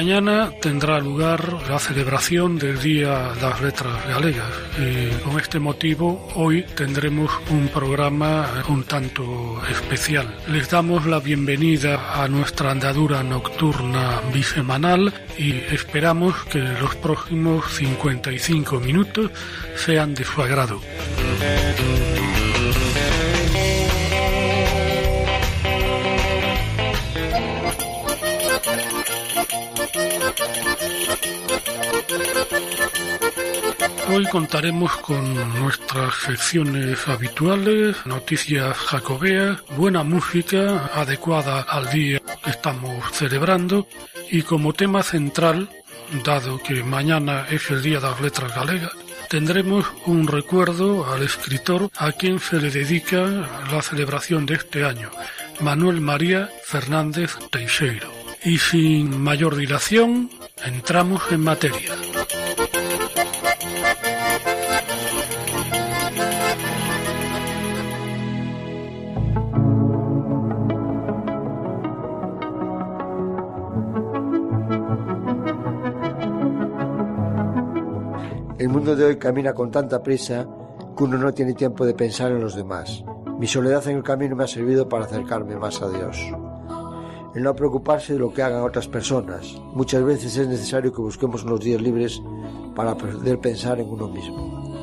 Mañana tendrá lugar la celebración del Día de las Letras Galegas y con este motivo hoy tendremos un programa un tanto especial. Les damos la bienvenida a nuestra andadura nocturna bisemanal y esperamos que los próximos 55 minutos sean de su agrado. Hoy contaremos con nuestras secciones habituales, noticias jacobeas, buena música adecuada al día que estamos celebrando y como tema central, dado que mañana es el Día de las Letras Galegas, tendremos un recuerdo al escritor a quien se le dedica la celebración de este año, Manuel María Fernández Teixeiro. Y sin mayor dilación, entramos en materia. El mundo de hoy camina con tanta prisa que uno no tiene tiempo de pensar en los demás. Mi soledad en el camino me ha servido para acercarme más a Dios. El no preocuparse de lo que hagan otras personas. Muchas veces es necesario que busquemos unos días libres para poder pensar en uno mismo.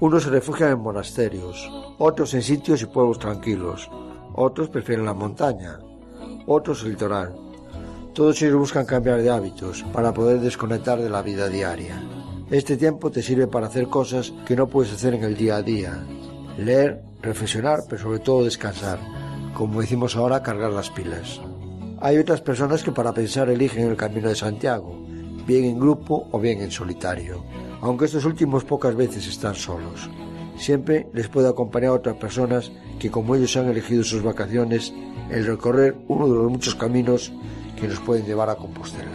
Unos se refugian en monasterios, otros en sitios y pueblos tranquilos, otros prefieren la montaña, otros el litoral. Todos ellos buscan cambiar de hábitos para poder desconectar de la vida diaria. Este tiempo te sirve para hacer cosas que no puedes hacer en el día a día. Leer, reflexionar, pero sobre todo descansar. Como decimos ahora, cargar las pilas. Hay otras personas que para pensar eligen el camino de Santiago, bien en grupo o bien en solitario, aunque estos últimos pocas veces están solos. Siempre les puede acompañar a otras personas que como ellos han elegido sus vacaciones, el recorrer uno de los muchos caminos que nos pueden llevar a Compostela.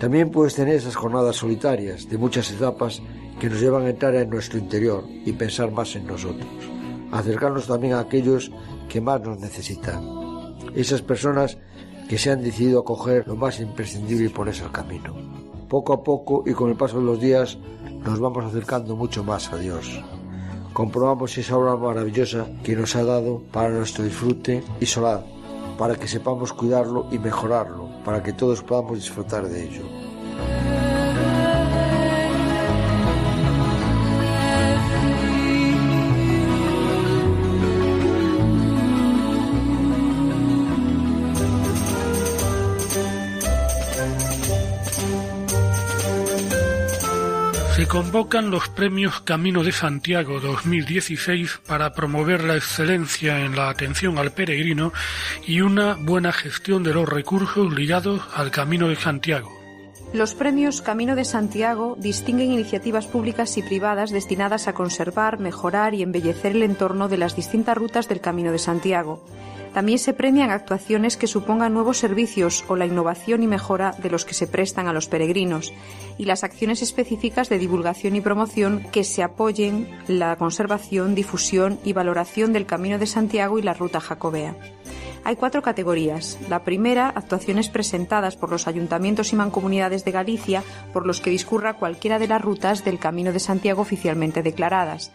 También puedes tener esas jornadas solitarias de muchas etapas que nos llevan a entrar en nuestro interior y pensar más en nosotros. Acercarnos también a aquellos que más nos necesitan. Esas personas que se han decidido a coger lo más imprescindible y ponerse al camino. Poco a poco y con el paso de los días nos vamos acercando mucho más a Dios. Comprobamos esa obra maravillosa que nos ha dado para nuestro disfrute y solad, para que sepamos cuidarlo y mejorarlo, para que todos podamos disfrutar de ello. Convocan los premios Camino de Santiago 2016 para promover la excelencia en la atención al peregrino y una buena gestión de los recursos ligados al Camino de Santiago. Los premios Camino de Santiago distinguen iniciativas públicas y privadas destinadas a conservar, mejorar y embellecer el entorno de las distintas rutas del Camino de Santiago. También se premian actuaciones que supongan nuevos servicios o la innovación y mejora de los que se prestan a los peregrinos y las acciones específicas de divulgación y promoción que se apoyen la conservación, difusión y valoración del Camino de Santiago y la Ruta Jacobea. Hay cuatro categorías. La primera, actuaciones presentadas por los ayuntamientos y mancomunidades de Galicia por los que discurra cualquiera de las rutas del Camino de Santiago oficialmente declaradas.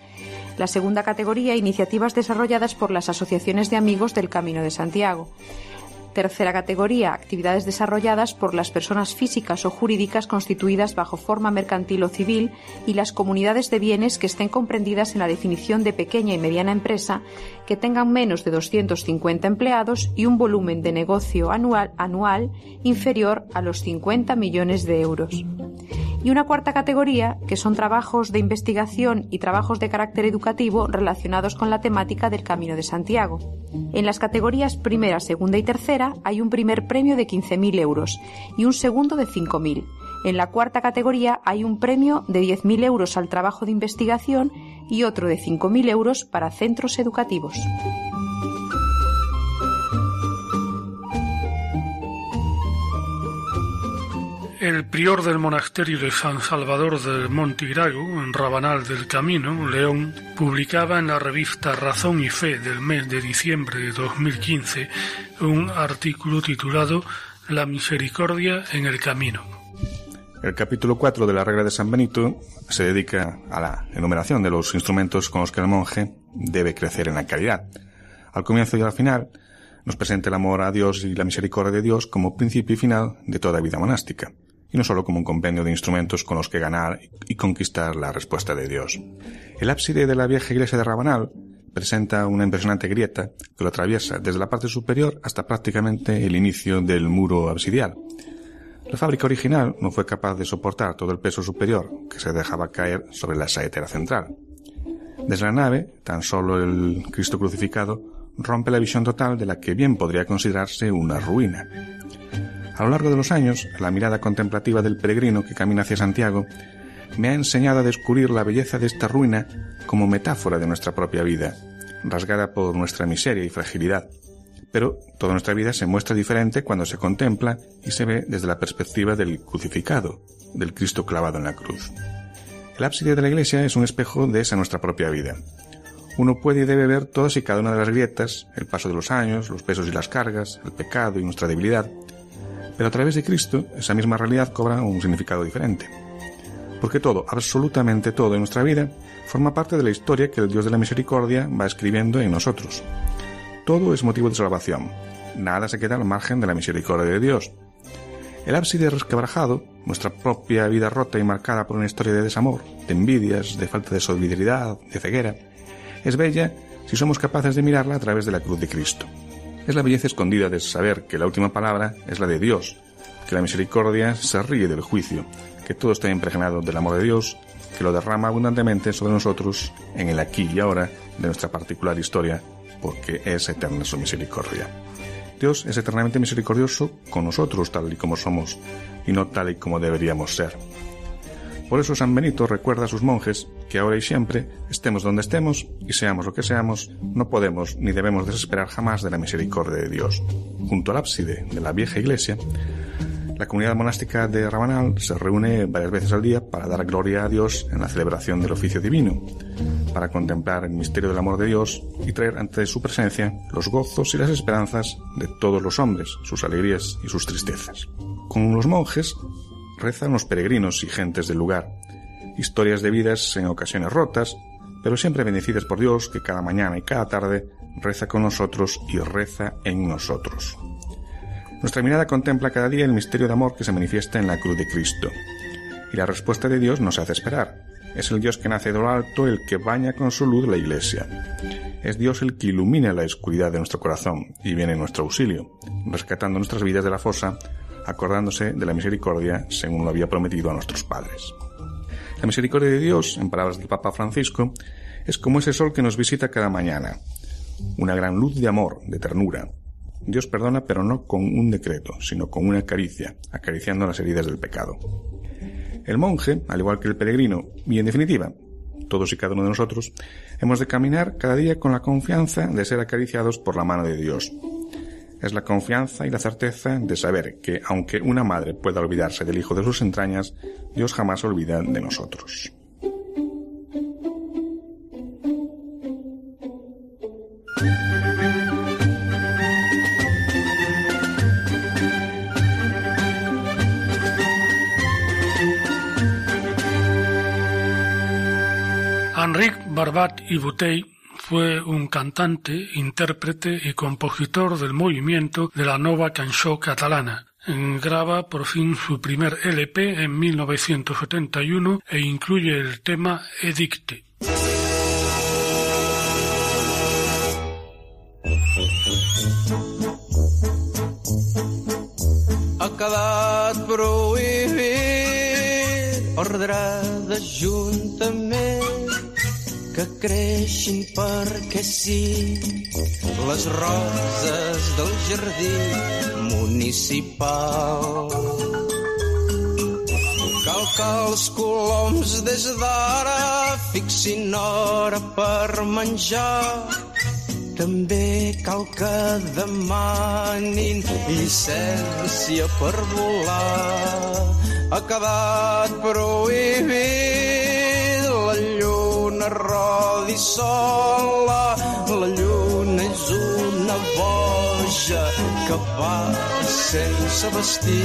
La segunda categoría, iniciativas desarrolladas por las asociaciones de amigos del Camino de Santiago. Tercera categoría, actividades desarrolladas por las personas físicas o jurídicas constituidas bajo forma mercantil o civil y las comunidades de bienes que estén comprendidas en la definición de pequeña y mediana empresa que tengan menos de 250 empleados y un volumen de negocio anual, anual inferior a los 50 millones de euros y una cuarta categoría, que son trabajos de investigación y trabajos de carácter educativo relacionados con la temática del Camino de Santiago. En las categorías primera, segunda y tercera hay un primer premio de 15.000 euros y un segundo de 5.000. En la cuarta categoría hay un premio de 10.000 euros al trabajo de investigación y otro de 5.000 euros para centros educativos. El prior del monasterio de San Salvador del Montigrago, en Rabanal del Camino, León, publicaba en la revista Razón y Fe del mes de diciembre de 2015 un artículo titulado La misericordia en el camino. El capítulo 4 de la regla de San Benito se dedica a la enumeración de los instrumentos con los que el monje debe crecer en la caridad. Al comienzo y al final nos presenta el amor a Dios y la misericordia de Dios como principio y final de toda vida monástica y no solo como un compendio de instrumentos con los que ganar y conquistar la respuesta de Dios. El ábside de la vieja iglesia de Rabanal presenta una impresionante grieta que lo atraviesa desde la parte superior hasta prácticamente el inicio del muro absidial. La fábrica original no fue capaz de soportar todo el peso superior que se dejaba caer sobre la saetera central. Desde la nave, tan solo el Cristo crucificado rompe la visión total de la que bien podría considerarse una ruina. A lo largo de los años, la mirada contemplativa del peregrino que camina hacia Santiago me ha enseñado a descubrir la belleza de esta ruina como metáfora de nuestra propia vida, rasgada por nuestra miseria y fragilidad. Pero toda nuestra vida se muestra diferente cuando se contempla y se ve desde la perspectiva del crucificado, del Cristo clavado en la cruz. El ábside de la iglesia es un espejo de esa nuestra propia vida. Uno puede y debe ver todas y cada una de las grietas, el paso de los años, los pesos y las cargas, el pecado y nuestra debilidad, pero a través de Cristo, esa misma realidad cobra un significado diferente. Porque todo, absolutamente todo en nuestra vida, forma parte de la historia que el Dios de la Misericordia va escribiendo en nosotros. Todo es motivo de salvación. Nada se queda al margen de la misericordia de Dios. El ábside resquebrajado, nuestra propia vida rota y marcada por una historia de desamor, de envidias, de falta de solidaridad, de ceguera, es bella si somos capaces de mirarla a través de la cruz de Cristo. Es la belleza escondida de saber que la última palabra es la de Dios, que la misericordia se ríe del juicio, que todo está impregnado del amor de Dios, que lo derrama abundantemente sobre nosotros en el aquí y ahora de nuestra particular historia, porque es eterna su misericordia. Dios es eternamente misericordioso con nosotros tal y como somos, y no tal y como deberíamos ser. Por eso San Benito recuerda a sus monjes que ahora y siempre, estemos donde estemos y seamos lo que seamos, no podemos ni debemos desesperar jamás de la misericordia de Dios. Junto al ábside de la vieja iglesia, la comunidad monástica de Rabanal se reúne varias veces al día para dar gloria a Dios en la celebración del oficio divino, para contemplar el misterio del amor de Dios y traer ante su presencia los gozos y las esperanzas de todos los hombres, sus alegrías y sus tristezas. Con los monjes rezan los peregrinos y gentes del lugar, historias de vidas en ocasiones rotas, pero siempre bendecidas por Dios que cada mañana y cada tarde reza con nosotros y reza en nosotros. Nuestra mirada contempla cada día el misterio de amor que se manifiesta en la cruz de Cristo. Y la respuesta de Dios nos hace esperar. Es el Dios que nace de lo alto el que baña con su luz la iglesia. Es Dios el que ilumina la oscuridad de nuestro corazón y viene en nuestro auxilio, rescatando nuestras vidas de la fosa, acordándose de la misericordia según lo había prometido a nuestros padres. La misericordia de Dios, en palabras del Papa Francisco, es como ese sol que nos visita cada mañana, una gran luz de amor, de ternura. Dios perdona, pero no con un decreto, sino con una caricia, acariciando las heridas del pecado. El monje, al igual que el peregrino, y en definitiva, todos y cada uno de nosotros, hemos de caminar cada día con la confianza de ser acariciados por la mano de Dios, es la confianza y la certeza de saber que, aunque una madre pueda olvidarse del hijo de sus entrañas, Dios jamás olvida de nosotros. Enric Barbat y Bouteille fue un cantante, intérprete y compositor del movimiento de la Nova Cançó catalana. Graba por fin su primer LP en 1971 e incluye el tema Edicte. Ha quedat que creixin perquè sí les roses del jardí municipal. Cal que els coloms des d'ara fixin hora per menjar també cal que demanin llicència per volar. Ha quedat prohibit lluna rodi sola. La lluna és una boja que va sense vestir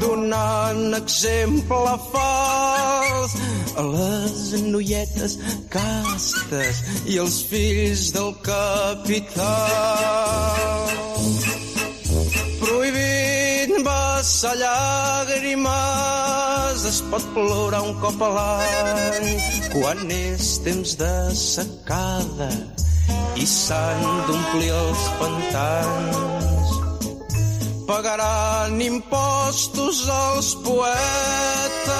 donant exemple fals a les noietes castes i els fills del capital. Prohibit vessar llàgrimes, es pot plorar un cop a l'any. Quan és temps de secada i s'han d'omplir els pantans. Pagaran impostos als poetes.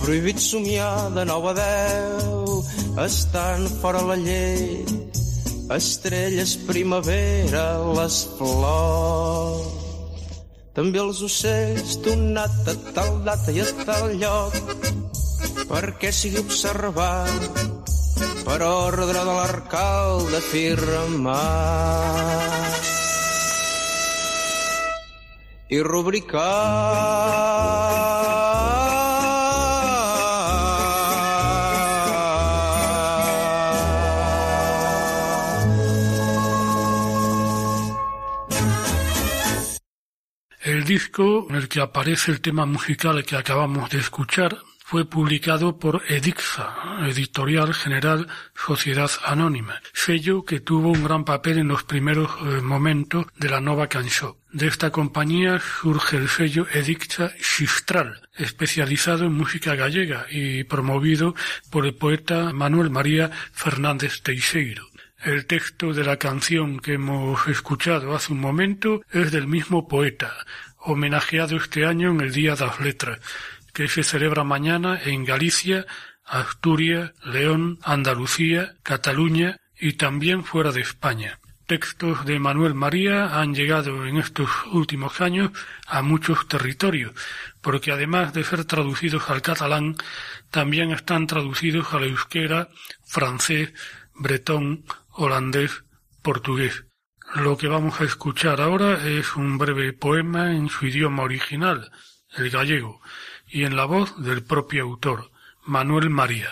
Prohibit somiar de nou a deu, estan fora la llei, estrelles primavera, les flors. També els ocells donat a tal data i a tal lloc, perquè sigui observat per ordre de l'arcalde firmat i rubricat El disco en el que aparece el tema musical que acabamos de escuchar fue publicado por Edixa, Editorial General Sociedad Anónima, sello que tuvo un gran papel en los primeros eh, momentos de la Nova Canción. De esta compañía surge el sello Edixa Xistral, especializado en música gallega y promovido por el poeta Manuel María Fernández Teixeiro. El texto de la canción que hemos escuchado hace un momento es del mismo poeta, homenajeado este año en el Día de las Letras, que se celebra mañana en Galicia, Asturias, León, Andalucía, Cataluña y también fuera de España. Textos de Manuel María han llegado en estos últimos años a muchos territorios, porque además de ser traducidos al catalán, también están traducidos al euskera, francés, bretón, holandés, portugués. Lo que vamos a escuchar ahora es un breve poema en su idioma original, el gallego, y en la voz del propio autor, Manuel María.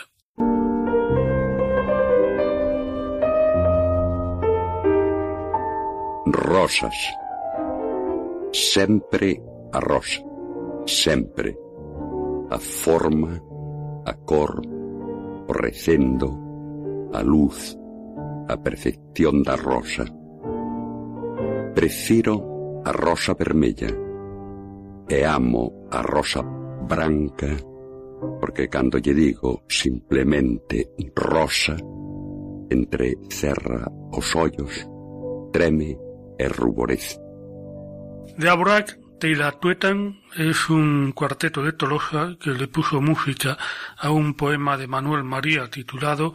Rosas. Sempre a rosa. Sempre. A forma, a cor, recendo, a luz, a perfección da rosa. Prefiro a rosa vermella e amo a rosa branca porque cando lle digo simplemente rosa entre cerra os ollos treme e ruborece. De Aburak Tuetan es un cuarteto de Tolosa que le puso música a un poema de Manuel María titulado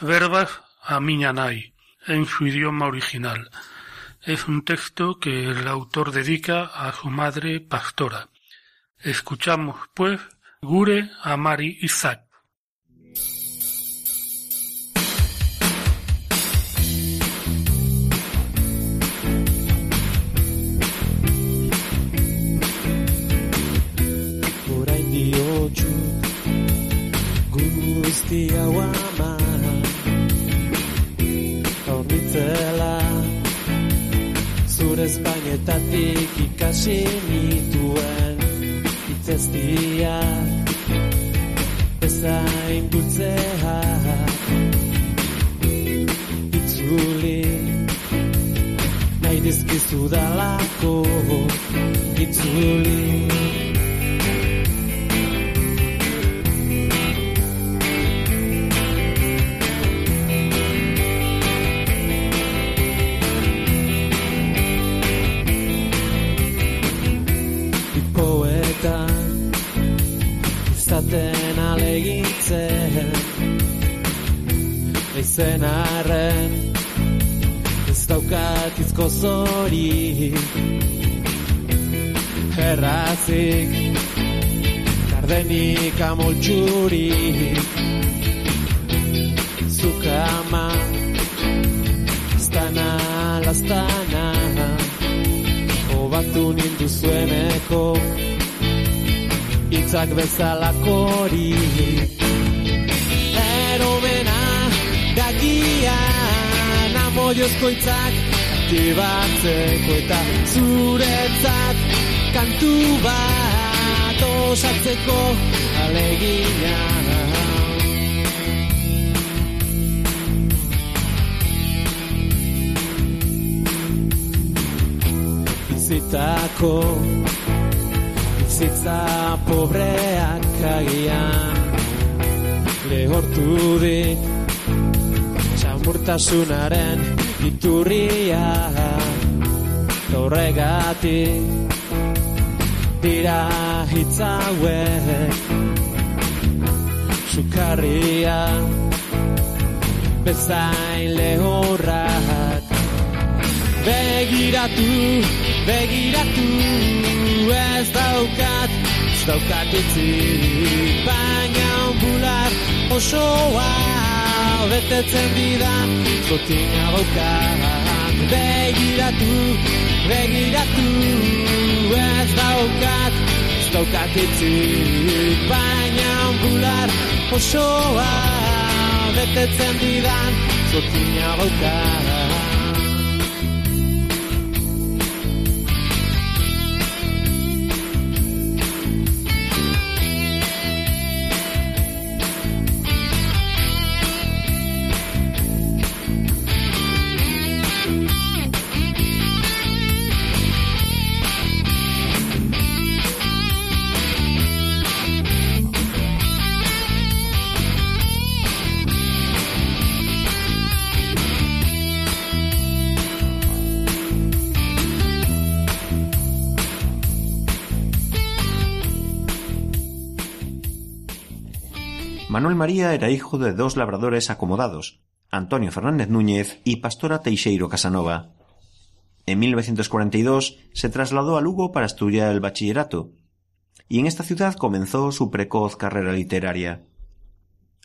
Verbas a miña nai, en su idioma original. Es un texto que el autor dedica a su madre pastora. Escuchamos, pues, Gure a Mari Isaac. Espainetatik ikasi nituen itzestiak Ezain dultzea Itzuli Nahi dizkizu dalako Itzuli izaten alegintzen Eizen arren ez daukat izko zori Errazik gardenik amoltxurik Zukama Aztana, lastana Obatu nindu zueneko Itzak bezalakori Eromena Gagian Amoiozko itzak Aktibatzeko eta zuretzat Kantu bat osatzeko alegina. Bizitako bizitza pobreak agian. Lehortu dit txamurtasunaren iturria. Horregatik dira hitzauek sukarria bezain lehorrak. Begiratu begiratu ez daukat ez daukat itzik baina onbular osoa betetzen didan zotina daukat begiratu begiratu ez daukat ez daukat itzik baina onbular osoa betetzen didan zotina daukat Manuel María era hijo de dos labradores acomodados, Antonio Fernández Núñez y Pastora Teixeiro Casanova. En 1942 se trasladó a Lugo para estudiar el bachillerato, y en esta ciudad comenzó su precoz carrera literaria.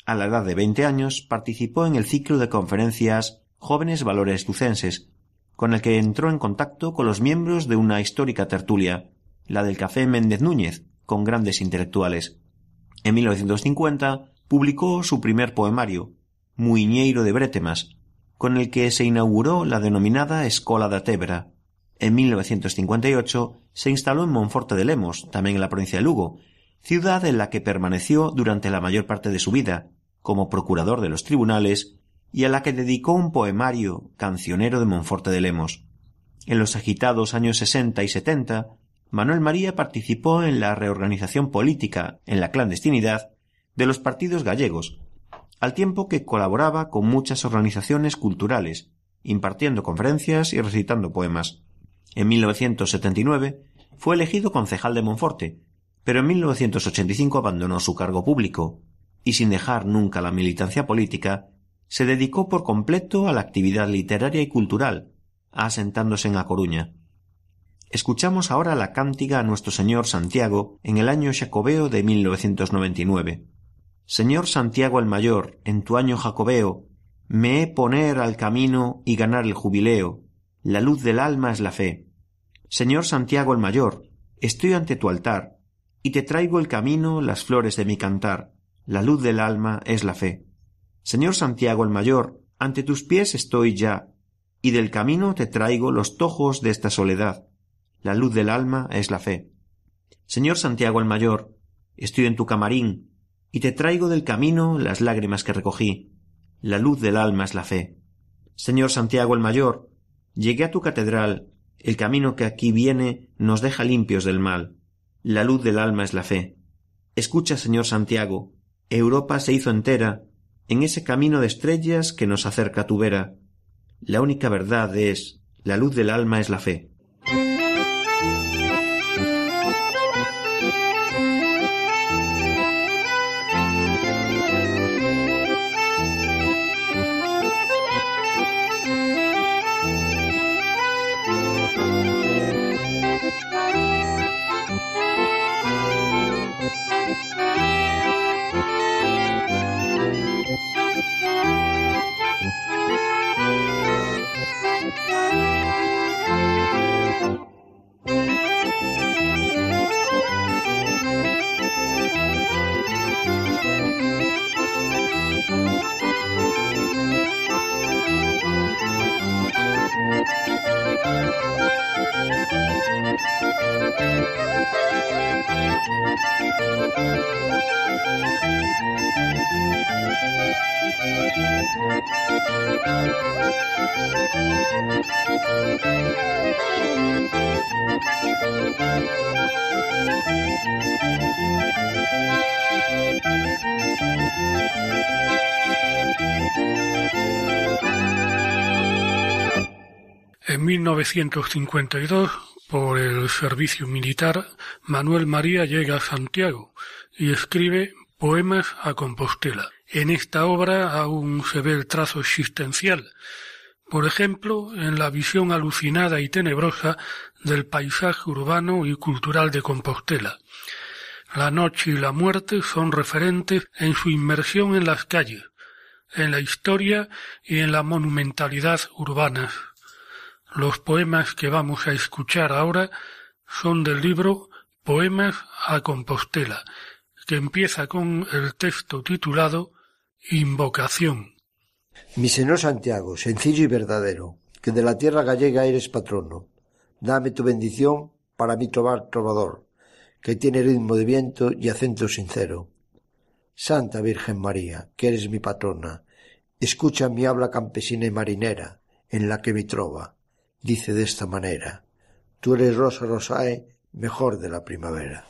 A la edad de 20 años participó en el ciclo de conferencias Jóvenes Valores Lucenses, con el que entró en contacto con los miembros de una histórica tertulia, la del Café Méndez Núñez, con grandes intelectuales. En 1950 publicó su primer poemario, Muiñeiro de Bretemas, con el que se inauguró la denominada Escola da Tebra. En 1958 se instaló en Monforte de Lemos, también en la provincia de Lugo, ciudad en la que permaneció durante la mayor parte de su vida, como procurador de los tribunales, y a la que dedicó un poemario cancionero de Monforte de Lemos. En los agitados años sesenta y setenta, Manuel María participó en la reorganización política, en la clandestinidad, de los partidos gallegos, al tiempo que colaboraba con muchas organizaciones culturales, impartiendo conferencias y recitando poemas. En 1979 fue elegido concejal de Monforte, pero en 1985 abandonó su cargo público y sin dejar nunca la militancia política, se dedicó por completo a la actividad literaria y cultural, asentándose en A Coruña. Escuchamos ahora la cántiga a Nuestro Señor Santiago en el año jacobeo de 1999. Señor Santiago el Mayor, en tu año jacobeo, me he poner al camino y ganar el jubileo. La luz del alma es la fe. Señor Santiago el Mayor, estoy ante tu altar, y te traigo el camino, las flores de mi cantar. La luz del alma es la fe. Señor Santiago el Mayor, ante tus pies estoy ya, y del camino te traigo los tojos de esta soledad. La luz del alma es la fe. Señor Santiago el Mayor, estoy en tu camarín, y te traigo del camino las lágrimas que recogí. La luz del alma es la fe. Señor Santiago el Mayor, llegué a tu catedral, el camino que aquí viene nos deja limpios del mal. La luz del alma es la fe. Escucha, Señor Santiago, Europa se hizo entera en ese camino de estrellas que nos acerca tu vera. La única verdad es, la luz del alma es la fe. Thank you. 1952, por el servicio militar, Manuel María llega a Santiago y escribe Poemas a Compostela. En esta obra aún se ve el trazo existencial, por ejemplo, en la visión alucinada y tenebrosa del paisaje urbano y cultural de Compostela. La noche y la muerte son referentes en su inmersión en las calles, en la historia y en la monumentalidad urbanas. Los poemas que vamos a escuchar ahora son del libro Poemas a Compostela, que empieza con el texto titulado Invocación. Mi Señor Santiago, sencillo y verdadero, que de la tierra gallega eres patrono, dame tu bendición para mi trobar trovador, que tiene ritmo de viento y acento sincero. Santa Virgen María, que eres mi patrona, escucha mi habla campesina y marinera, en la que mi trova, dice de esta manera, tú eres rosa rosae, mejor de la primavera.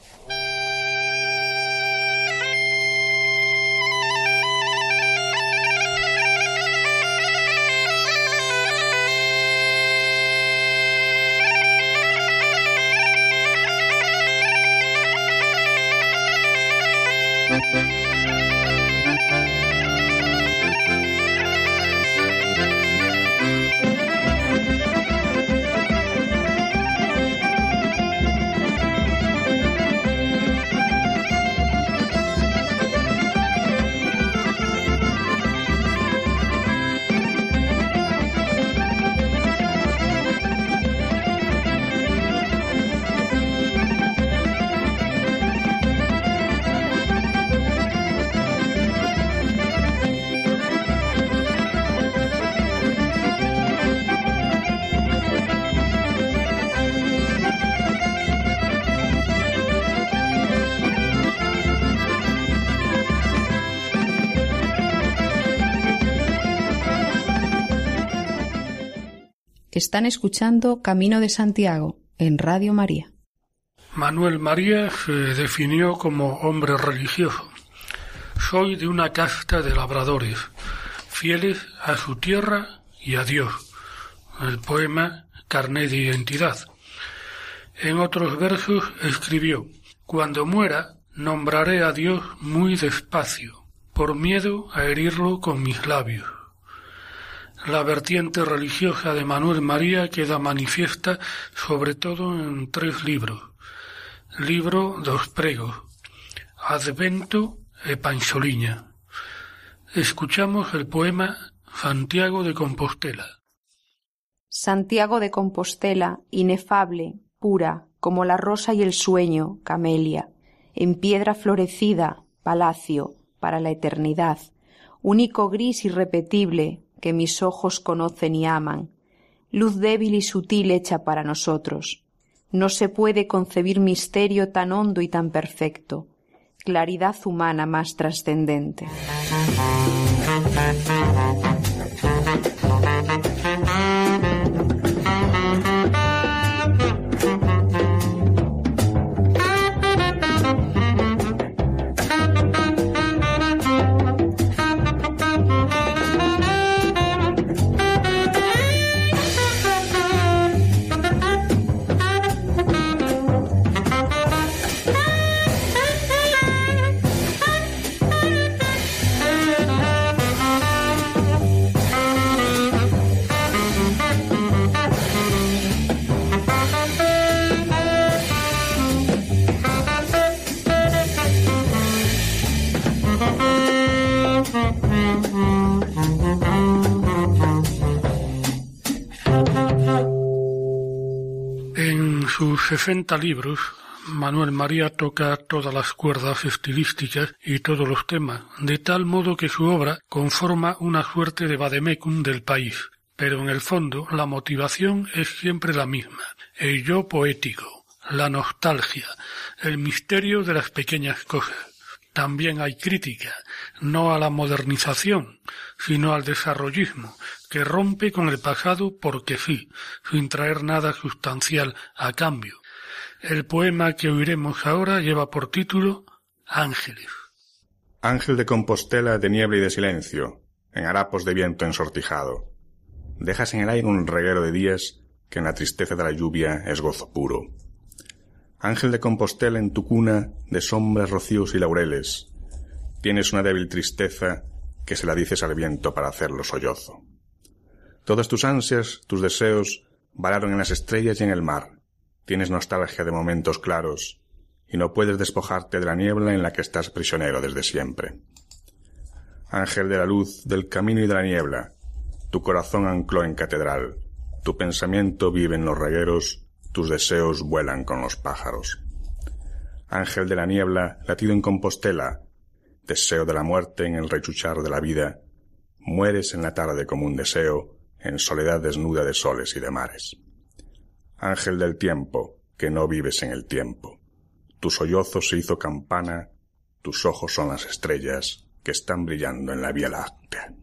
Están escuchando Camino de Santiago en Radio María. Manuel María se definió como hombre religioso. Soy de una casta de labradores, fieles a su tierra y a Dios. El poema Carné de Identidad. En otros versos escribió, Cuando muera, nombraré a Dios muy despacio, por miedo a herirlo con mis labios. La vertiente religiosa de Manuel María queda manifiesta sobre todo en tres libros. Libro dos pregos, Advento e Pancholiña. Escuchamos el poema Santiago de Compostela. Santiago de Compostela, inefable, pura, como la rosa y el sueño, camelia, en piedra florecida, palacio, para la eternidad, único gris irrepetible, que mis ojos conocen y aman, luz débil y sutil hecha para nosotros. No se puede concebir misterio tan hondo y tan perfecto, claridad humana más trascendente. Sesenta libros, Manuel María toca todas las cuerdas estilísticas y todos los temas, de tal modo que su obra conforma una suerte de vademecum del país. Pero en el fondo la motivación es siempre la misma, el yo poético, la nostalgia, el misterio de las pequeñas cosas. También hay crítica, no a la modernización, sino al desarrollismo, que rompe con el pasado porque sí, sin traer nada sustancial a cambio. El poema que oiremos ahora lleva por título Ángeles. Ángel de Compostela de niebla y de silencio, en harapos de viento ensortijado. Dejas en el aire un reguero de días que en la tristeza de la lluvia es gozo puro. Ángel de Compostela en tu cuna de sombras, rocíos y laureles, tienes una débil tristeza que se la dices al viento para hacerlo sollozo. Todas tus ansias, tus deseos, vararon en las estrellas y en el mar. Tienes nostalgia de momentos claros, y no puedes despojarte de la niebla en la que estás prisionero desde siempre. Ángel de la luz, del camino y de la niebla, tu corazón ancló en catedral, tu pensamiento vive en los regueros, tus deseos vuelan con los pájaros. Ángel de la niebla, latido en Compostela, deseo de la muerte en el rechuchar de la vida, mueres en la tarde como un deseo, en soledad desnuda de soles y de mares. Ángel del tiempo, que no vives en el tiempo. Tu sollozo se hizo campana, tus ojos son las estrellas que están brillando en la Vía Láctea.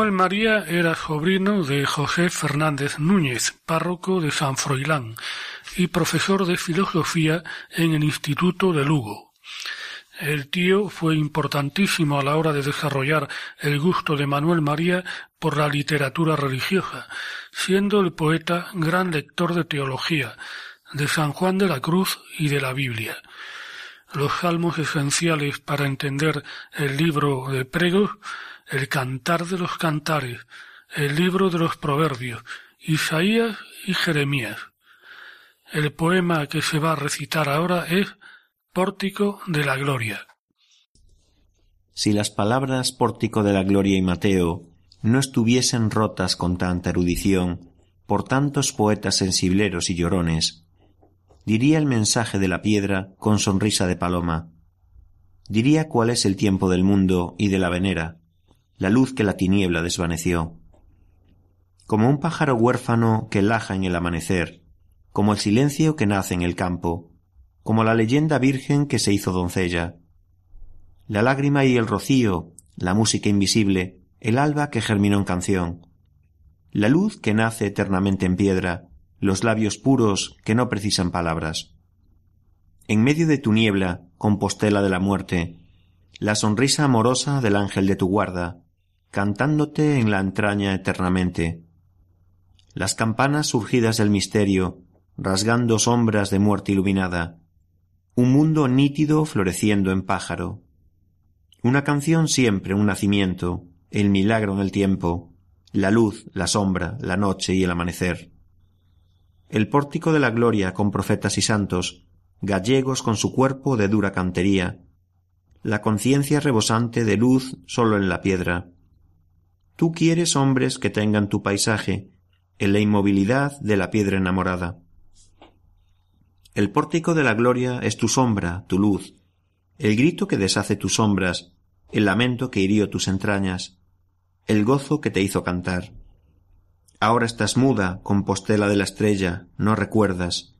Manuel María era sobrino de José Fernández Núñez, párroco de San Froilán y profesor de filosofía en el Instituto de Lugo. El tío fue importantísimo a la hora de desarrollar el gusto de Manuel María por la literatura religiosa, siendo el poeta gran lector de teología, de San Juan de la Cruz y de la Biblia. Los salmos esenciales para entender el libro de pregos el Cantar de los Cantares, el Libro de los Proverbios, Isaías y Jeremías. El poema que se va a recitar ahora es Pórtico de la Gloria. Si las palabras Pórtico de la Gloria y Mateo no estuviesen rotas con tanta erudición por tantos poetas sensibleros y llorones, diría el mensaje de la piedra con sonrisa de paloma, diría cuál es el tiempo del mundo y de la venera, la luz que la tiniebla desvaneció. Como un pájaro huérfano que laja en el amanecer, como el silencio que nace en el campo, como la leyenda virgen que se hizo doncella. La lágrima y el rocío, la música invisible, el alba que germinó en canción. La luz que nace eternamente en piedra, los labios puros que no precisan palabras. En medio de tu niebla, compostela de la muerte, la sonrisa amorosa del ángel de tu guarda, cantándote en la entraña eternamente. Las campanas surgidas del misterio, rasgando sombras de muerte iluminada, un mundo nítido floreciendo en pájaro, una canción siempre un nacimiento, el milagro en el tiempo, la luz, la sombra, la noche y el amanecer. El pórtico de la gloria con profetas y santos, gallegos con su cuerpo de dura cantería, la conciencia rebosante de luz sólo en la piedra, Tú quieres hombres que tengan tu paisaje, en la inmovilidad de la piedra enamorada. El pórtico de la gloria es tu sombra, tu luz, el grito que deshace tus sombras, el lamento que hirió tus entrañas, el gozo que te hizo cantar. Ahora estás muda, compostela de la estrella, no recuerdas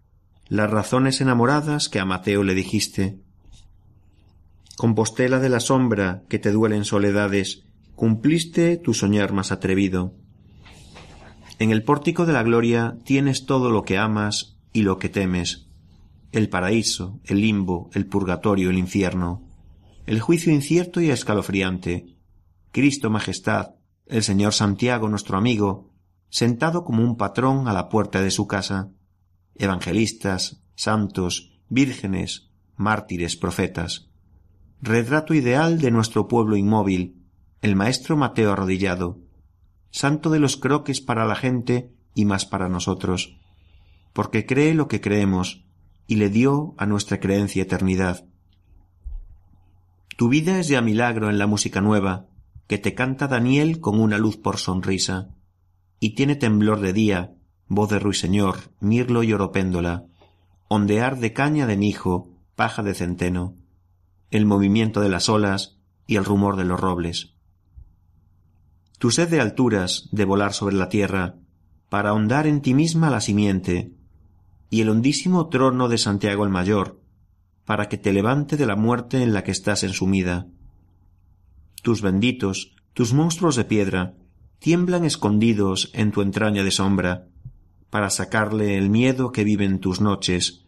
las razones enamoradas que a Mateo le dijiste. Compostela de la sombra que te duelen soledades, cumpliste tu soñar más atrevido. En el pórtico de la gloria tienes todo lo que amas y lo que temes, el paraíso, el limbo, el purgatorio, el infierno, el juicio incierto y escalofriante, Cristo Majestad, el Señor Santiago nuestro amigo, sentado como un patrón a la puerta de su casa, evangelistas, santos, vírgenes, mártires, profetas, retrato ideal de nuestro pueblo inmóvil, el maestro Mateo arrodillado, santo de los croques para la gente y más para nosotros, porque cree lo que creemos y le dio a nuestra creencia eternidad. Tu vida es ya milagro en la música nueva, que te canta Daniel con una luz por sonrisa, y tiene temblor de día, voz de ruiseñor, mirlo y oropéndola, ondear de caña de mijo, paja de centeno, el movimiento de las olas y el rumor de los robles. Tu sed de alturas, de volar sobre la tierra, para ahondar en ti misma la simiente, y el hondísimo trono de Santiago el Mayor, para que te levante de la muerte en la que estás ensumida. Tus benditos, tus monstruos de piedra, tiemblan escondidos en tu entraña de sombra, para sacarle el miedo que vive en tus noches,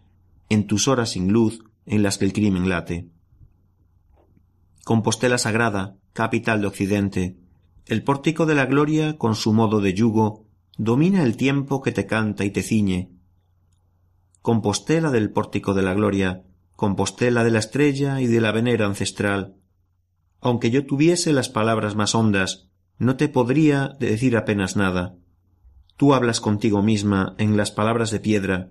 en tus horas sin luz en las que el crimen late. Compostela Sagrada, capital de Occidente, el pórtico de la gloria con su modo de yugo domina el tiempo que te canta y te ciñe, Compostela del pórtico de la gloria, Compostela de la estrella y de la venera ancestral. Aunque yo tuviese las palabras más hondas, no te podría decir apenas nada. Tú hablas contigo misma en las palabras de piedra,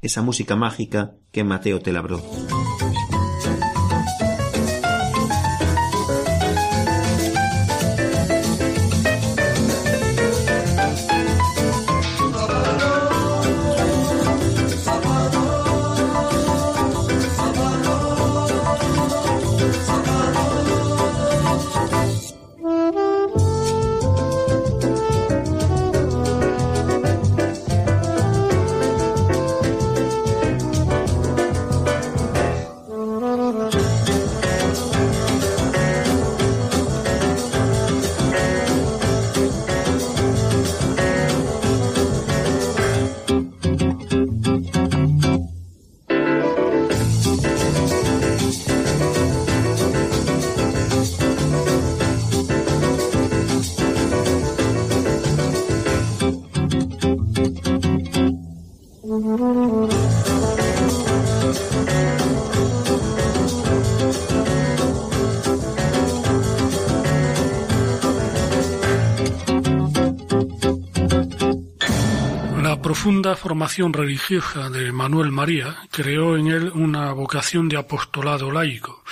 esa música mágica que Mateo te labró. Formación religiosa de Manuel María creó en él una vocación de apostolado laico,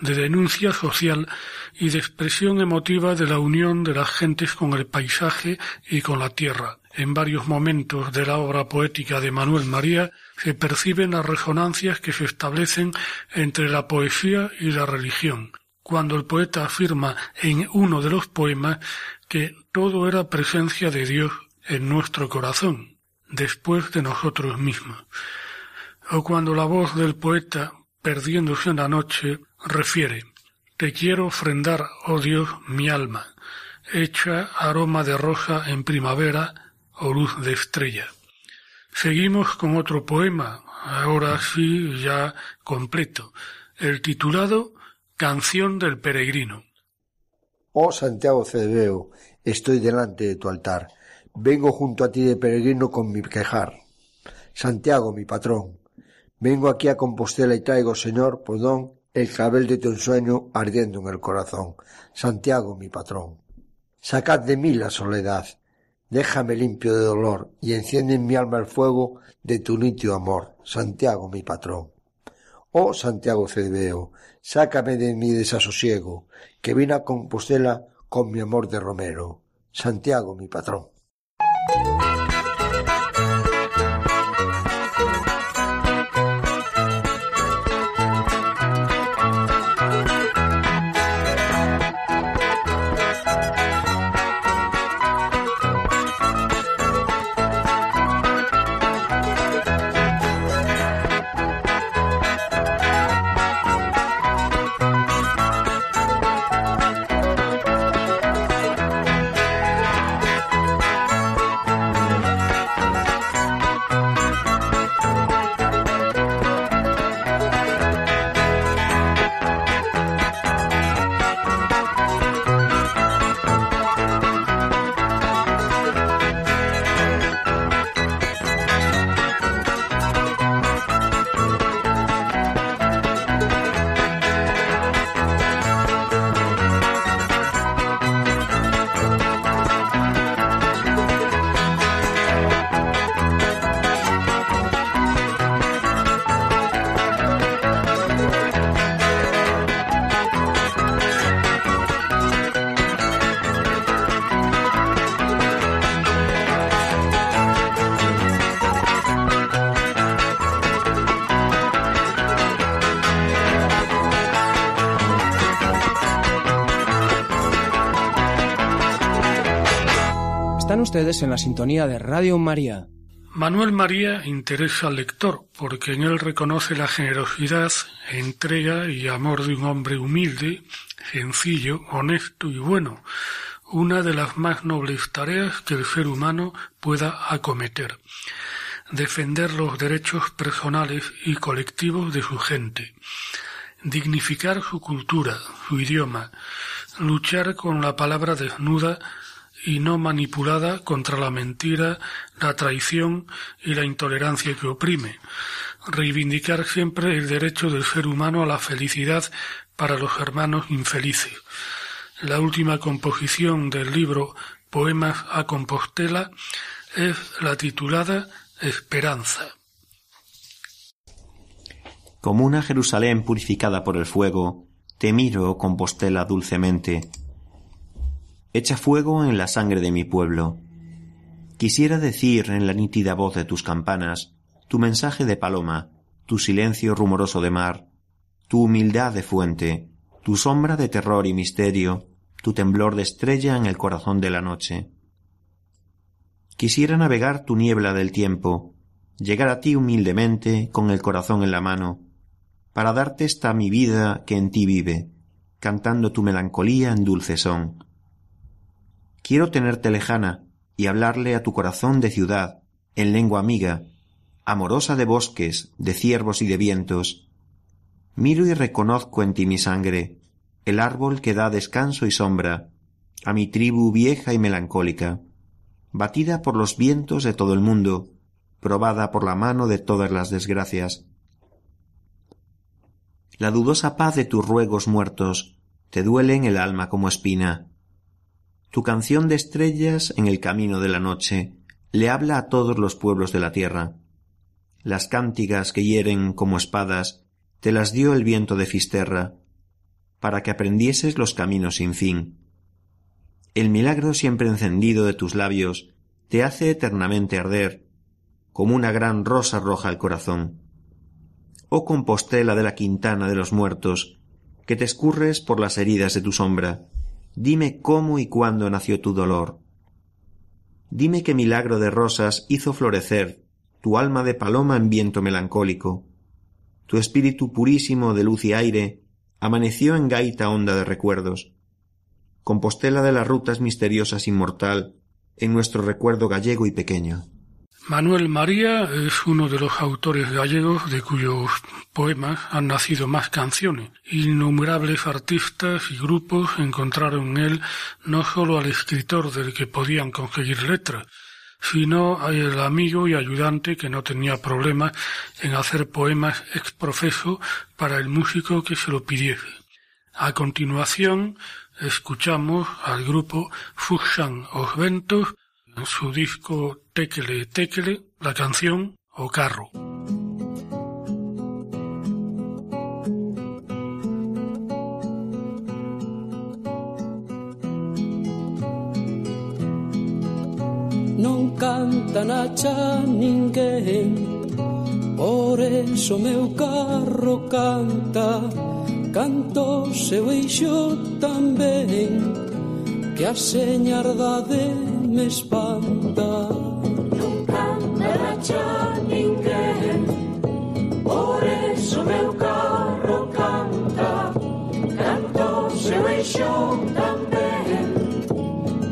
de denuncia social y de expresión emotiva de la unión de las gentes con el paisaje y con la tierra. En varios momentos de la obra poética de Manuel María se perciben las resonancias que se establecen entre la poesía y la religión, cuando el poeta afirma en uno de los poemas que todo era presencia de Dios en nuestro corazón después de nosotros mismos. O cuando la voz del poeta, perdiéndose en la noche, refiere Te quiero ofrendar, oh Dios, mi alma, hecha aroma de rosa en primavera o luz de estrella. Seguimos con otro poema, ahora sí ya completo, el titulado Canción del Peregrino. Oh Santiago Cedeveo, estoy delante de tu altar Vengo junto a ti de peregrino con mi quejar. Santiago, mi patrón, vengo aquí a Compostela y traigo, Señor, perdón, el clavel de tu ensueño ardiendo en el corazón. Santiago, mi patrón. Sacad de mí la soledad, déjame limpio de dolor y enciende en mi alma el fuego de tu nítido amor. Santiago, mi patrón. Oh Santiago Cedveo, sácame de mi desasosiego, que vine a Compostela con mi amor de romero. Santiago, mi patrón. Están ustedes en la sintonía de Radio María. Manuel María interesa al lector porque en él reconoce la generosidad, entrega y amor de un hombre humilde, sencillo, honesto y bueno, una de las más nobles tareas que el ser humano pueda acometer defender los derechos personales y colectivos de su gente, dignificar su cultura, su idioma, luchar con la palabra desnuda y no manipulada contra la mentira, la traición y la intolerancia que oprime, reivindicar siempre el derecho del ser humano a la felicidad para los hermanos infelices. La última composición del libro Poemas a Compostela es la titulada Esperanza. Como una Jerusalén purificada por el fuego, te miro, Compostela, dulcemente. Echa fuego en la sangre de mi pueblo. Quisiera decir en la nítida voz de tus campanas, tu mensaje de paloma, tu silencio rumoroso de mar, tu humildad de fuente, tu sombra de terror y misterio, tu temblor de estrella en el corazón de la noche. Quisiera navegar tu niebla del tiempo, llegar a ti humildemente con el corazón en la mano, para darte esta mi vida que en ti vive, cantando tu melancolía en dulce son. Quiero tenerte lejana y hablarle a tu corazón de ciudad, en lengua amiga, amorosa de bosques, de ciervos y de vientos. Miro y reconozco en ti mi sangre, el árbol que da descanso y sombra, a mi tribu vieja y melancólica batida por los vientos de todo el mundo, probada por la mano de todas las desgracias. La dudosa paz de tus ruegos muertos te duele en el alma como espina. Tu canción de estrellas en el camino de la noche le habla a todos los pueblos de la tierra. Las cántigas que hieren como espadas te las dio el viento de Fisterra, para que aprendieses los caminos sin fin el milagro siempre encendido de tus labios te hace eternamente arder, como una gran rosa roja al corazón. Oh Compostela de la Quintana de los Muertos, que te escurres por las heridas de tu sombra, dime cómo y cuándo nació tu dolor. Dime qué milagro de rosas hizo florecer tu alma de paloma en viento melancólico, tu espíritu purísimo de luz y aire amaneció en gaita honda de recuerdos, Compostela de las rutas misteriosas inmortal en nuestro recuerdo gallego y pequeño. Manuel María es uno de los autores gallegos de cuyos poemas han nacido más canciones. Innumerables artistas y grupos encontraron en él no solo al escritor del que podían conseguir letras, sino al amigo y ayudante que no tenía problemas en hacer poemas ex profeso para el músico que se lo pidiese. A continuación, escuchamos al grupo Fuxan Os Ventos en su disco Tekele Tekele la canción O Carro. Non canta na cha ninguén Por eso meu carro canta Canto seu eixo tamén Que a señardade me espanta. Non canta xa ninguén por eso meu carro canta canto seu eixo tamén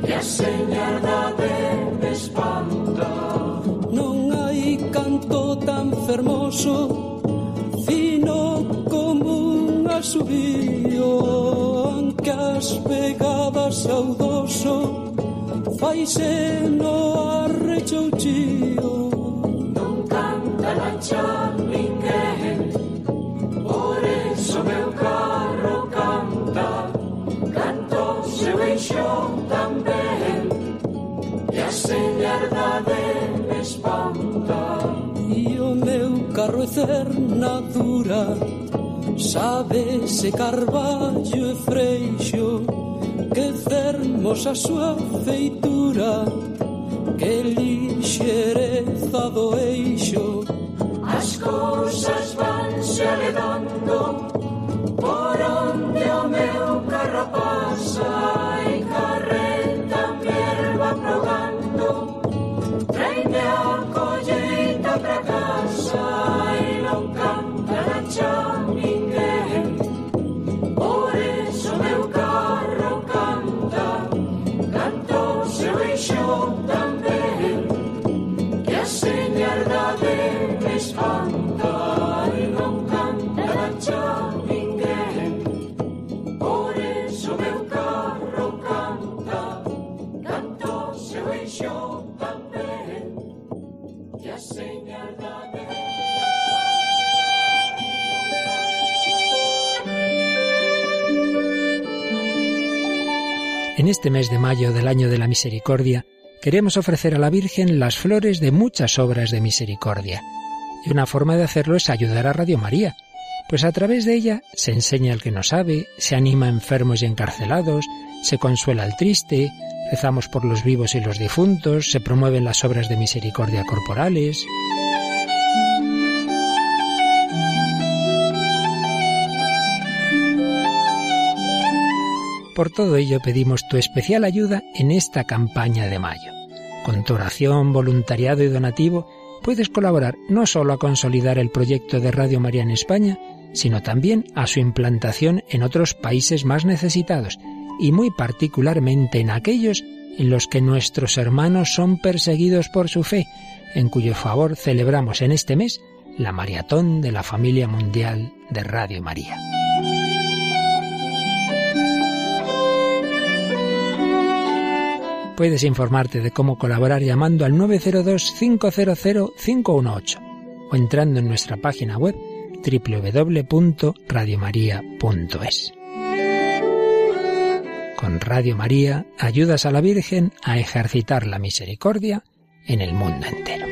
que a señardade me espanta. Non hai canto tan fermoso subío aunque as pegadas saudoso paiseno arrechouchío Non canta la lancha ninguén Por eso meu carro canta Canto seu eixo tamén E a sellarda de me espanta. E o meu carro é cernadura Sabe se carballo e freixo que fermosa a súa feitura que lixereza do eixo. As cousas vanse arredando por onde o meu carro pasa e carreta merva progando traime a colleita pra casa e non canta na chave este mes de mayo del año de la misericordia, queremos ofrecer a la Virgen las flores de muchas obras de misericordia. Y una forma de hacerlo es ayudar a Radio María, pues a través de ella se enseña al que no sabe, se anima a enfermos y encarcelados, se consuela al triste, rezamos por los vivos y los difuntos, se promueven las obras de misericordia corporales. Por todo ello pedimos tu especial ayuda en esta campaña de mayo. Con tu oración, voluntariado y donativo puedes colaborar no solo a consolidar el proyecto de Radio María en España, sino también a su implantación en otros países más necesitados y muy particularmente en aquellos en los que nuestros hermanos son perseguidos por su fe, en cuyo favor celebramos en este mes la maratón de la familia mundial de Radio María. Puedes informarte de cómo colaborar llamando al 902-500-518 o entrando en nuestra página web www.radiomaria.es. Con Radio María ayudas a la Virgen a ejercitar la misericordia en el mundo entero.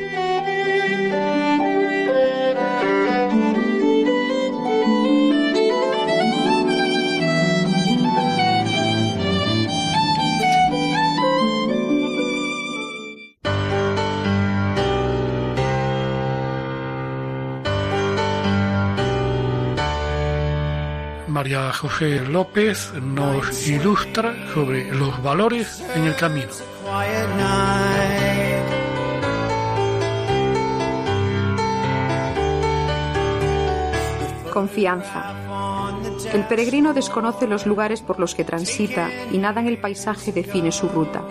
María José López nos ilustra sobre los valores en el camino. Confianza. El peregrino desconoce los lugares por los que transita y nada en el paisaje define su ruta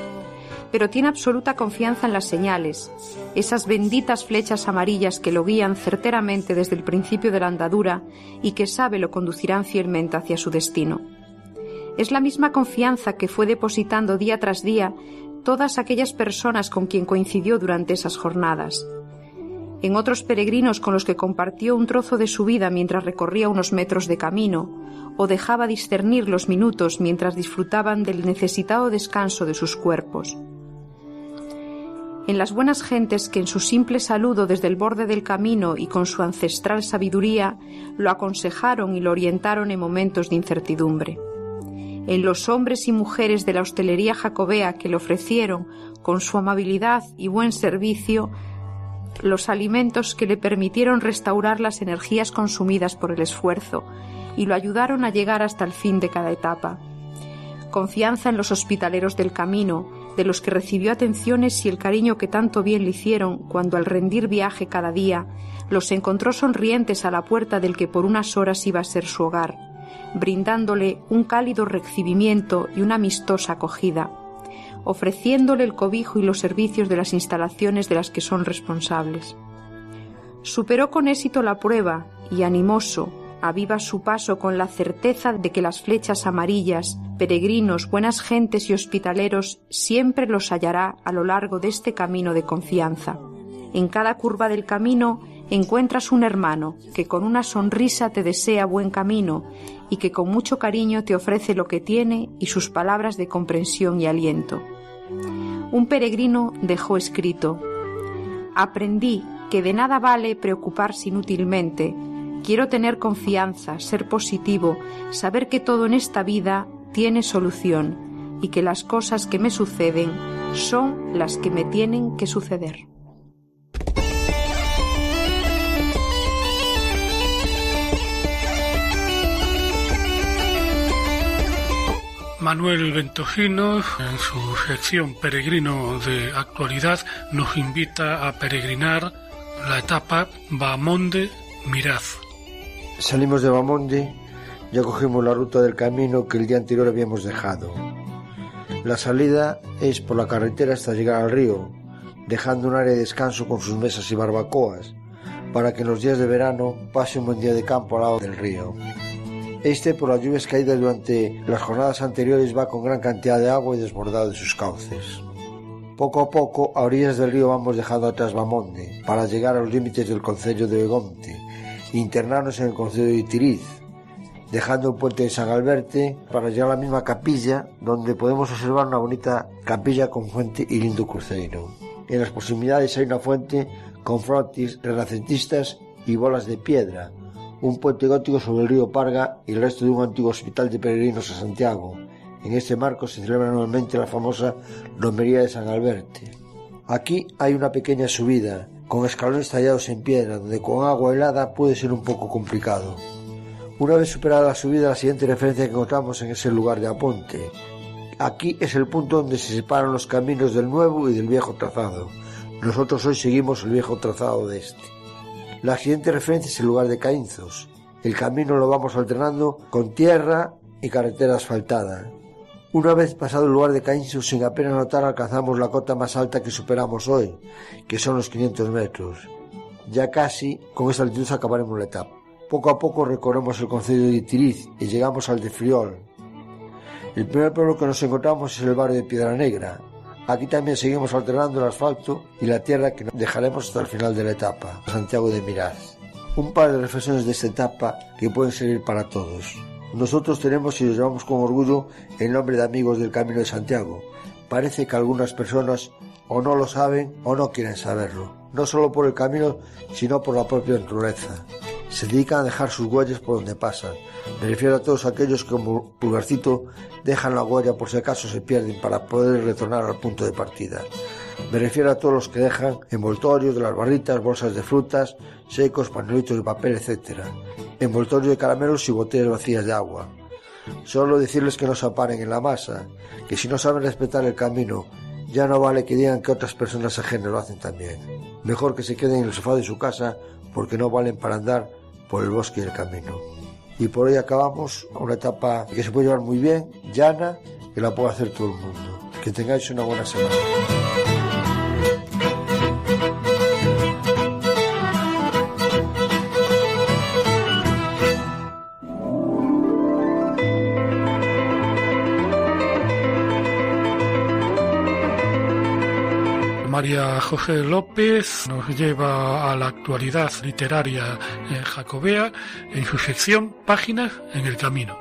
pero tiene absoluta confianza en las señales, esas benditas flechas amarillas que lo guían certeramente desde el principio de la andadura y que sabe lo conducirán fielmente hacia su destino. Es la misma confianza que fue depositando día tras día todas aquellas personas con quien coincidió durante esas jornadas. En otros peregrinos con los que compartió un trozo de su vida mientras recorría unos metros de camino, o dejaba discernir los minutos mientras disfrutaban del necesitado descanso de sus cuerpos en las buenas gentes que en su simple saludo desde el borde del camino y con su ancestral sabiduría lo aconsejaron y lo orientaron en momentos de incertidumbre, en los hombres y mujeres de la hostelería jacobea que le ofrecieron, con su amabilidad y buen servicio, los alimentos que le permitieron restaurar las energías consumidas por el esfuerzo y lo ayudaron a llegar hasta el fin de cada etapa. Confianza en los hospitaleros del camino, de los que recibió atenciones y el cariño que tanto bien le hicieron cuando al rendir viaje cada día los encontró sonrientes a la puerta del que por unas horas iba a ser su hogar, brindándole un cálido recibimiento y una amistosa acogida, ofreciéndole el cobijo y los servicios de las instalaciones de las que son responsables. Superó con éxito la prueba y animoso, aviva su paso con la certeza de que las flechas amarillas peregrinos, buenas gentes y hospitaleros siempre los hallará a lo largo de este camino de confianza. En cada curva del camino encuentras un hermano que con una sonrisa te desea buen camino y que con mucho cariño te ofrece lo que tiene y sus palabras de comprensión y aliento. Un peregrino dejó escrito, Aprendí que de nada vale preocuparse inútilmente, quiero tener confianza, ser positivo, saber que todo en esta vida tiene solución y que las cosas que me suceden son las que me tienen que suceder. Manuel Ventojinos, en su sección Peregrino de Actualidad, nos invita a peregrinar la etapa Bamonde-Miraz. Salimos de Bamonde ya cogimos la ruta del camino que el día anterior habíamos dejado. La salida es por la carretera hasta llegar al río, dejando un área de descanso con sus mesas y barbacoas, para que en los días de verano pase un buen día de campo al lado del río. Este, por las lluvias caídas durante las jornadas anteriores, va con gran cantidad de agua y desbordado de sus cauces. Poco a poco, a orillas del río vamos dejando atrás Bamonde, para llegar a los límites del concello de Begonte, internarnos en el concello de Itiriz, dejando un puente de San Alberte para llegar a la misma capilla donde podemos observar una bonita capilla con fuente y lindo cruceiro. En las proximidades hay una fuente con frontis renacentistas y bolas de piedra, un puente gótico sobre el río Parga y el resto de un antiguo hospital de peregrinos a Santiago. En este marco se celebra anualmente la famosa romería de San Alberte. Aquí hay una pequeña subida, con escalones tallados en piedra, donde con agua helada puede ser un poco complicado. Una vez superada la subida, la siguiente referencia que encontramos en ese lugar de Aponte. Aquí es el punto donde se separan los caminos del nuevo y del viejo trazado. Nosotros hoy seguimos el viejo trazado de este. La siguiente referencia es el lugar de Caínzos. El camino lo vamos alternando con tierra y carretera asfaltada. Una vez pasado el lugar de Caínzos, sin apenas notar, alcanzamos la cota más alta que superamos hoy, que son los 500 metros. Ya casi con esta altitud acabaremos la etapa. Poco a poco recorremos el concello de Itiriz y llegamos al de Friol. El primer pueblo que nos encontramos es el barrio de Piedra Negra. Aquí también seguimos alternando el asfalto y la tierra que dejaremos hasta el final de la etapa, Santiago de Miraz. Un par de reflexiones de esta etapa que pueden servir para todos. Nosotros tenemos y nos llevamos con orgullo el nombre de amigos del Camino de Santiago. Parece que algunas personas o no lo saben o no quieren saberlo, no solo por el camino, sino por la propia naturaleza. Se dedican a dejar sus huellas por donde pasan. Me refiero a todos aquellos que como pulgarcito dejan la huella por si acaso se pierden para poder retornar al punto de partida. Me refiero a todos los que dejan envoltorios de las barritas, bolsas de frutas, secos, pañuelitos de papel, etc. Envoltorios de caramelos y botellas vacías de agua. Solo decirles que no se aparen en la masa, que si no saben respetar el camino, ya no vale que digan que otras personas ajenas lo hacen también. Mejor que se queden en el sofá de su casa porque no valen para andar por el bosque y el camino. Y por hoy acabamos una etapa que se puede llevar muy bien, llana, que la puede hacer todo el mundo. Que tengáis una buena semana. María José López nos lleva a la actualidad literaria jacobea en su sección Páginas en el Camino.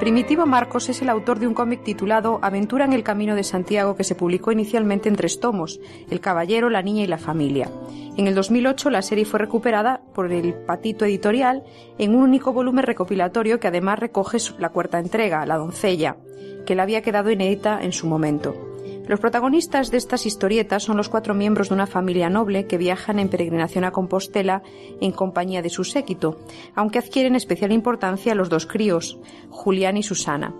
Primitivo Marcos es el autor de un cómic titulado Aventura en el Camino de Santiago que se publicó inicialmente en tres tomos, El Caballero, la Niña y la Familia. En el 2008 la serie fue recuperada por el Patito Editorial en un único volumen recopilatorio que además recoge la cuarta entrega, La Doncella, que le había quedado inédita en su momento. Los protagonistas de estas historietas son los cuatro miembros de una familia noble que viajan en peregrinación a Compostela en compañía de su séquito, aunque adquieren especial importancia los dos críos, Julián y Susana.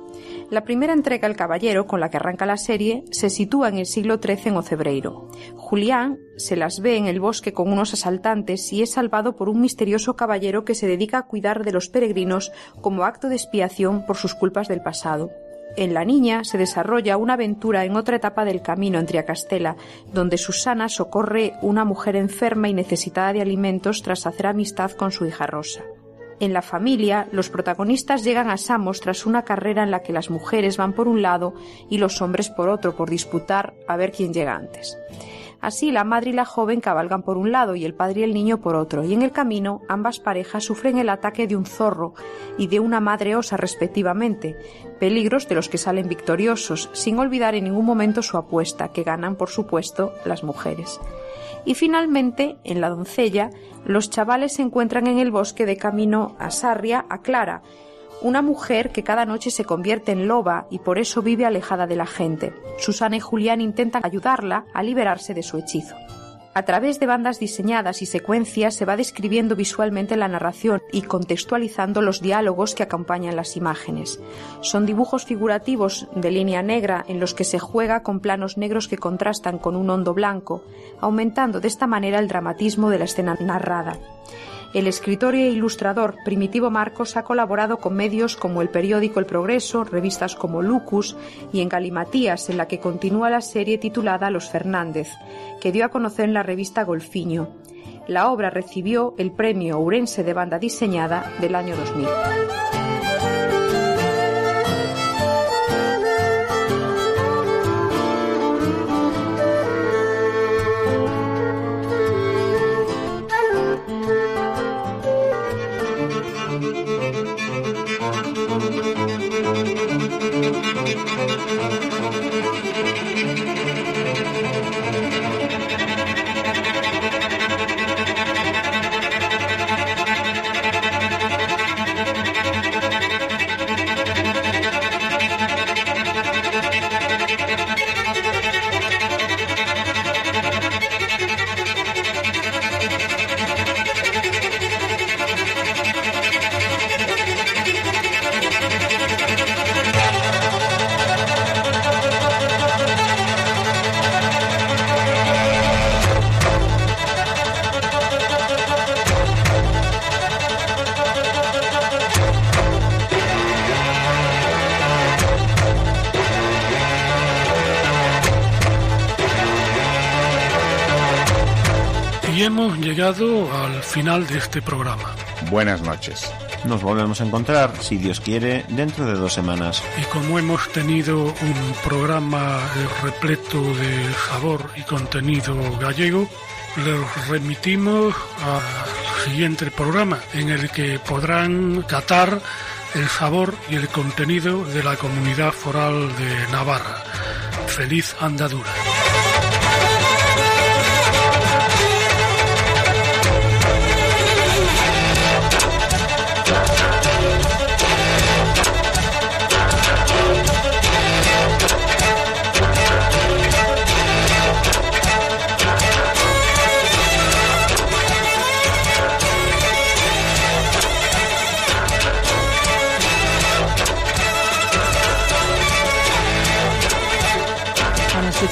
La primera entrega, El Caballero, con la que arranca la serie, se sitúa en el siglo XIII en Ocebreiro. Julián se las ve en el bosque con unos asaltantes y es salvado por un misterioso caballero que se dedica a cuidar de los peregrinos como acto de expiación por sus culpas del pasado. En la niña se desarrolla una aventura en otra etapa del camino en Triacastela, donde Susana socorre una mujer enferma y necesitada de alimentos tras hacer amistad con su hija Rosa. En la familia, los protagonistas llegan a Samos tras una carrera en la que las mujeres van por un lado y los hombres por otro por disputar a ver quién llega antes. Así la madre y la joven cabalgan por un lado y el padre y el niño por otro, y en el camino ambas parejas sufren el ataque de un zorro y de una madre osa respectivamente, peligros de los que salen victoriosos, sin olvidar en ningún momento su apuesta, que ganan por supuesto las mujeres. Y finalmente, en la doncella, los chavales se encuentran en el bosque de camino a Sarria, a Clara, una mujer que cada noche se convierte en loba y por eso vive alejada de la gente. Susana y Julián intentan ayudarla a liberarse de su hechizo. A través de bandas diseñadas y secuencias se va describiendo visualmente la narración y contextualizando los diálogos que acompañan las imágenes. Son dibujos figurativos de línea negra en los que se juega con planos negros que contrastan con un hondo blanco, aumentando de esta manera el dramatismo de la escena narrada. El escritor e ilustrador Primitivo Marcos ha colaborado con medios como el periódico El Progreso, revistas como Lucus y en Galimatías, en la que continúa la serie titulada Los Fernández, que dio a conocer en la revista Golfiño. La obra recibió el premio Ourense de banda diseñada del año 2000. Llegado al final de este programa. Buenas noches. Nos volvemos a encontrar, si Dios quiere, dentro de dos semanas. Y como hemos tenido un programa eh, repleto de sabor y contenido gallego, les remitimos al siguiente programa en el que podrán catar el sabor y el contenido de la comunidad foral de Navarra. Feliz andadura.